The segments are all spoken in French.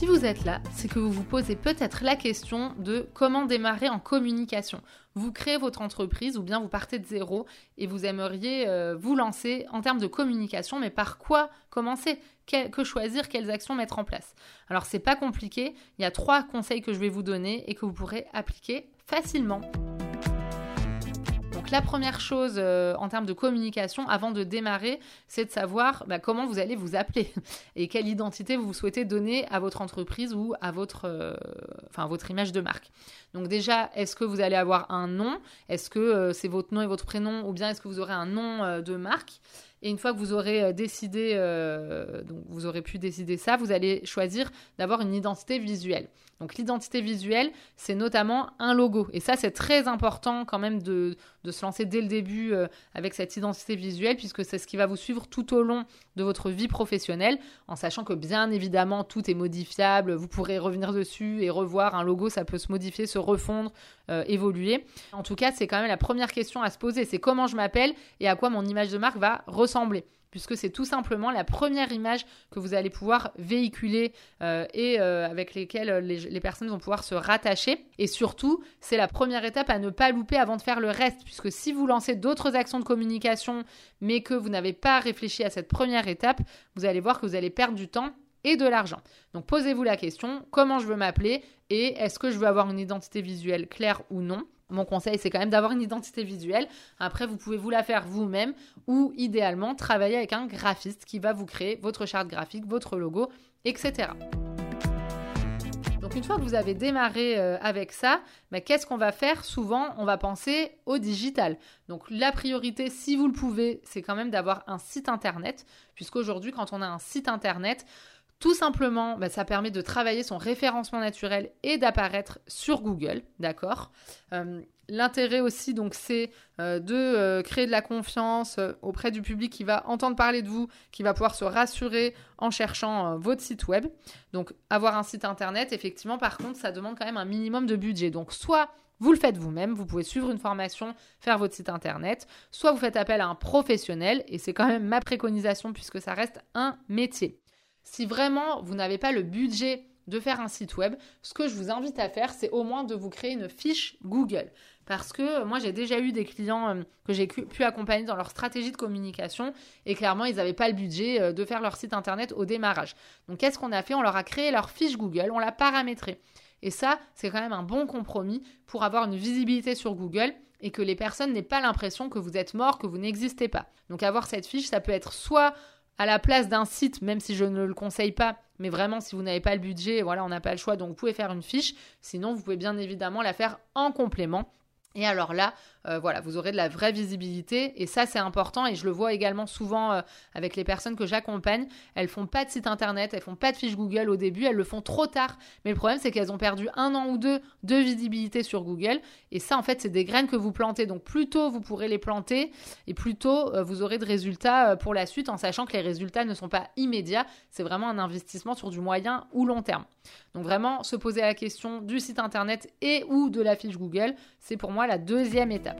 Si vous êtes là, c'est que vous vous posez peut-être la question de comment démarrer en communication. Vous créez votre entreprise ou bien vous partez de zéro et vous aimeriez euh, vous lancer en termes de communication, mais par quoi commencer? Que choisir? Quelles actions mettre en place? Alors c'est pas compliqué, il y a trois conseils que je vais vous donner et que vous pourrez appliquer facilement la première chose euh, en termes de communication, avant de démarrer, c'est de savoir bah, comment vous allez vous appeler et quelle identité vous souhaitez donner à votre entreprise ou à votre, euh, votre image de marque. Donc déjà, est-ce que vous allez avoir un nom? Est-ce que euh, c'est votre nom et votre prénom ou bien est-ce que vous aurez un nom de marque? Et une fois que vous aurez décidé, donc vous aurez pu décider ça, vous allez choisir d'avoir une identité visuelle. Donc l'identité visuelle, c'est notamment un logo. Et ça, c'est très important quand même de, se lancer dès le début euh, avec cette identité visuelle, puisque c'est ce qui va vous suivre tout au long de votre vie professionnelle, en sachant que bien évidemment, tout est modifiable. Vous pourrez revenir dessus et revoir un logo, ça peut se modifier, se refondre, euh, évoluer. En tout cas, c'est quand même la première question à se poser, c'est comment je m'appelle et à quoi mon image de marque va ressembler puisque c'est tout simplement la première image que vous allez pouvoir véhiculer euh, et euh, avec lesquelles les, personnes vont pouvoir se rattacher. Et surtout, c'est la première étape à ne pas louper avant de faire le reste, puisque si vous lancez d'autres actions de communication, mais que vous n'avez pas réfléchi à cette première étape, vous allez voir que vous allez perdre du temps et de l'argent. Donc posez-vous la question, comment je veux m'appeler et est-ce que je veux avoir une identité visuelle claire ou non? Mon conseil, c'est quand même d'avoir une identité visuelle. Après, vous pouvez vous la faire vous-même ou idéalement travailler avec un graphiste qui va vous créer votre charte graphique, votre logo, etc. Donc une fois que vous avez démarré euh, avec ça, bah, qu'est-ce qu'on va faire? Souvent, on va penser au digital. Donc la priorité, si vous le pouvez, c'est quand même d'avoir un site internet, puisqu'aujourd'hui, quand on a un site internet, tout simplement, bah, ça permet de travailler son référencement naturel et d'apparaître sur Google, d'accord? Euh, L'intérêt aussi, donc, c'est euh, de euh, créer de la confiance auprès du public qui va entendre parler de vous, qui va pouvoir se rassurer en cherchant votre site web. Donc, avoir un site internet, effectivement, par contre, ça demande quand même un minimum de budget. Donc, soit vous le faites vous-même, vous pouvez suivre une formation, faire votre site internet, soit vous faites appel à un professionnel, et c'est quand même ma préconisation puisque ça reste un métier. Si vraiment vous n'avez pas le budget de faire un site web, ce que je vous invite à faire, c'est au moins de vous créer une fiche Google. Parce que moi, j'ai déjà eu des clients euh, que j'ai pu accompagner dans leur stratégie de communication et clairement, ils n'avaient pas le budget euh, de faire leur site internet au démarrage. Donc, qu'est-ce qu'on a fait? On leur a créé leur fiche Google, on l'a paramétrée. Et ça, c'est quand même un bon compromis pour avoir une visibilité sur Google et que les personnes n'aient pas l'impression que vous êtes mort, que vous n'existez pas. Donc, avoir cette fiche, ça peut être soit à la place d'un site, même si je ne le conseille pas, mais vraiment si vous n'avez pas le budget, voilà, on n'a pas le choix, donc vous pouvez faire une fiche. Sinon, vous pouvez bien évidemment la faire en complément. Et alors là, euh, voilà, vous aurez de la vraie visibilité et ça c'est important et je le vois également souvent euh, avec les personnes que j'accompagne. Elles font pas de site internet, elles font pas de fiche Google au début, elles le font trop tard. Mais le problème c'est qu'elles ont perdu un an ou deux de visibilité sur Google et ça en fait c'est des graines que vous plantez. Donc plus tôt vous pourrez les planter et plus tôt euh, vous aurez de résultats pour la suite en sachant que les résultats ne sont pas immédiats. C'est vraiment un investissement sur du moyen ou long terme. Donc vraiment se poser la question du site internet et ou de la fiche Google, c'est pour moi la deuxième étape.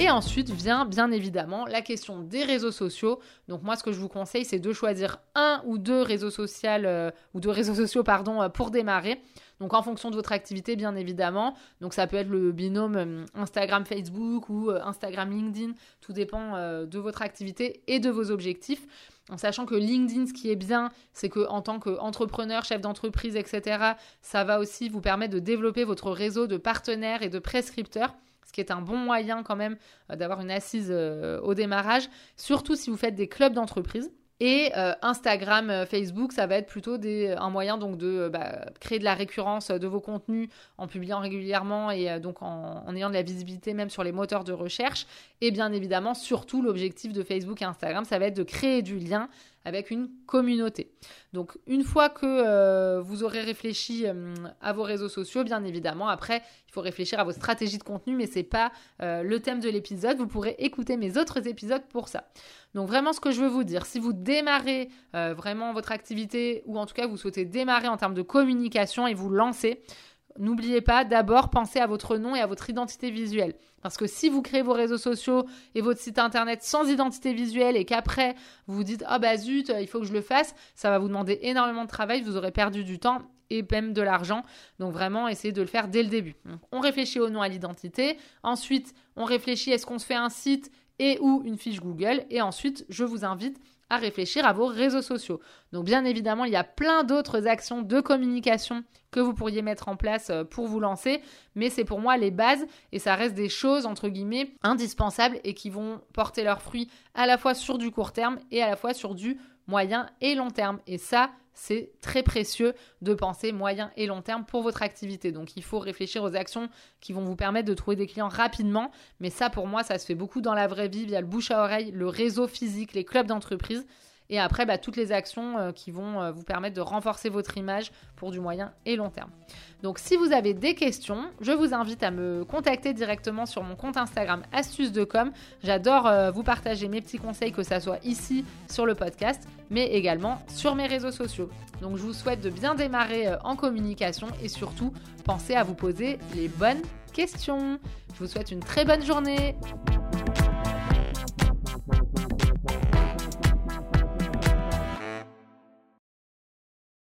Et ensuite vient bien évidemment la question des réseaux sociaux. Donc moi ce que je vous conseille c'est de choisir un ou deux réseaux sociaux euh, ou deux réseaux sociaux euh, pour démarrer. Donc en fonction de votre activité bien évidemment. Donc ça peut être le binôme euh, Instagram Facebook ou Instagram LinkedIn, tout dépend de votre activité et de vos objectifs. En sachant que LinkedIn, ce qui est bien, c'est que en tant qu'entrepreneur, chef d'entreprise, etc., ça va aussi vous permettre de développer votre réseau de partenaires et de prescripteurs ce qui est un bon moyen quand même euh, d'avoir une assise euh, au démarrage, surtout si vous faites des clubs d'entreprise. Et euh, Instagram, Facebook, ça va être plutôt un moyen donc de bah, créer de la récurrence de vos contenus en publiant régulièrement et donc en, en, ayant de la visibilité même sur les moteurs de recherche. Et bien évidemment, surtout l'objectif de Facebook et Instagram, ça va être de créer du lien avec une communauté. Donc une fois que euh, vous aurez réfléchi euh, à vos réseaux sociaux, bien évidemment, après il faut réfléchir à vos stratégies de contenu, mais c'est pas euh, le thème de l'épisode. Vous pourrez écouter mes autres épisodes pour ça. Donc vraiment ce que je veux vous dire, si vous démarrez vraiment votre activité ou en tout cas vous souhaitez démarrer en termes de communication et vous lancer, N'oubliez pas d'abord penser à votre nom et à votre identité visuelle. Parce que si vous créez vos réseaux sociaux et votre site internet sans identité visuelle et qu'après vous vous dites ah bah zut il faut que je le fasse, ça va vous demander énormément de travail, vous aurez perdu du temps et même de l'argent. Donc vraiment essayez de le faire dès le début. on réfléchit au nom à l'identité. Ensuite on réfléchit est-ce qu'on se fait un site et ou une fiche Google? Et ensuite je vous invite à réfléchir à vos réseaux sociaux. Donc bien évidemment, il y a plein d'autres actions de communication que vous pourriez mettre en place euh, pour vous lancer, mais c'est pour moi les bases et ça reste des choses entre guillemets indispensables et qui vont porter leurs fruits à la fois sur du court terme et à la fois sur du moyen et long terme. Et ça, c'est très précieux de penser moyen et long terme pour votre activité. Donc il faut réfléchir aux actions qui vont vous permettre de trouver des clients rapidement. Mais ça, pour moi, ça se fait beaucoup dans la vraie vie via le bouche à oreille, le réseau physique, les clubs d'entreprise. Et après, bah, toutes les actions euh, qui vont euh, vous permettre de renforcer votre image pour du moyen et long terme. Donc si vous avez des questions, je vous invite à me contacter directement sur mon compte Instagram Astuces de com. J'adore euh, vous partager mes petits conseils, que ça soit ici sur le podcast, mais également sur mes réseaux sociaux. Donc je vous souhaite de bien démarrer en communication et surtout pensez à vous poser les bonnes questions. Je vous souhaite une très bonne journée.